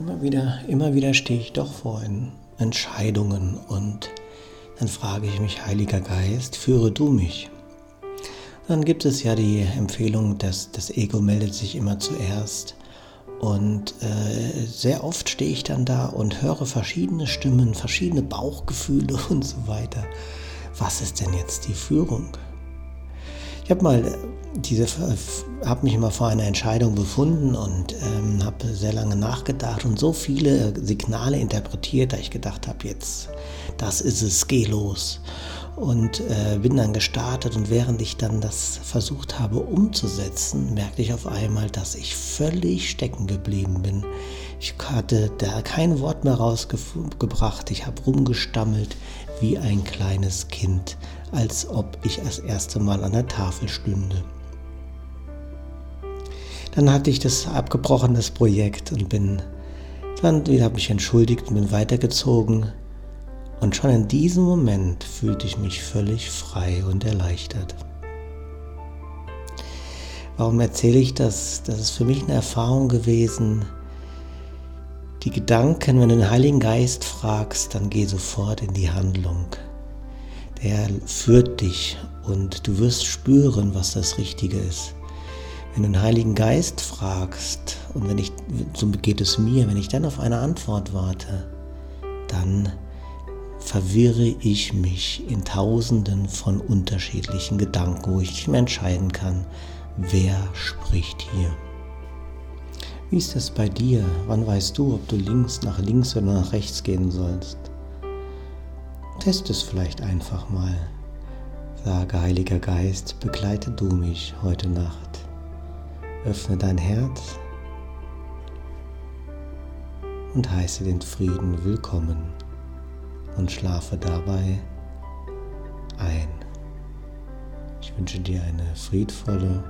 Immer wieder, immer wieder stehe ich doch vor Entscheidungen und dann frage ich mich, Heiliger Geist, führe du mich. Dann gibt es ja die Empfehlung, dass das Ego meldet sich immer zuerst. Und äh, sehr oft stehe ich dann da und höre verschiedene Stimmen, verschiedene Bauchgefühle und so weiter. Was ist denn jetzt die Führung? Ich habe mal diese, habe mich immer vor einer Entscheidung befunden und ähm, habe sehr lange nachgedacht und so viele Signale interpretiert, da ich gedacht habe, jetzt, das ist es, geh los. Und äh, bin dann gestartet und während ich dann das versucht habe umzusetzen, merkte ich auf einmal, dass ich völlig stecken geblieben bin. Ich hatte da kein Wort mehr rausgebracht, ich habe rumgestammelt wie ein kleines Kind als ob ich das erste Mal an der Tafel stünde. Dann hatte ich das abgebrochenes Projekt und bin dann wieder mich entschuldigt und bin weitergezogen. Und schon in diesem Moment fühlte ich mich völlig frei und erleichtert. Warum erzähle ich das? Das ist für mich eine Erfahrung gewesen. Die Gedanken, wenn du den Heiligen Geist fragst, dann geh sofort in die Handlung der führt dich und du wirst spüren, was das Richtige ist. Wenn du den Heiligen Geist fragst und wenn ich, so geht es mir, wenn ich dann auf eine Antwort warte, dann verwirre ich mich in tausenden von unterschiedlichen Gedanken, wo ich nicht mehr entscheiden kann, wer spricht hier. Wie ist das bei dir? Wann weißt du, ob du links nach links oder nach rechts gehen sollst? Test es vielleicht einfach mal. Sage, Heiliger Geist, begleite du mich heute Nacht. Öffne dein Herz und heiße den Frieden willkommen und schlafe dabei ein. Ich wünsche dir eine friedvolle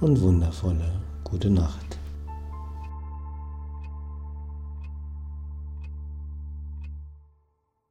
und wundervolle gute Nacht.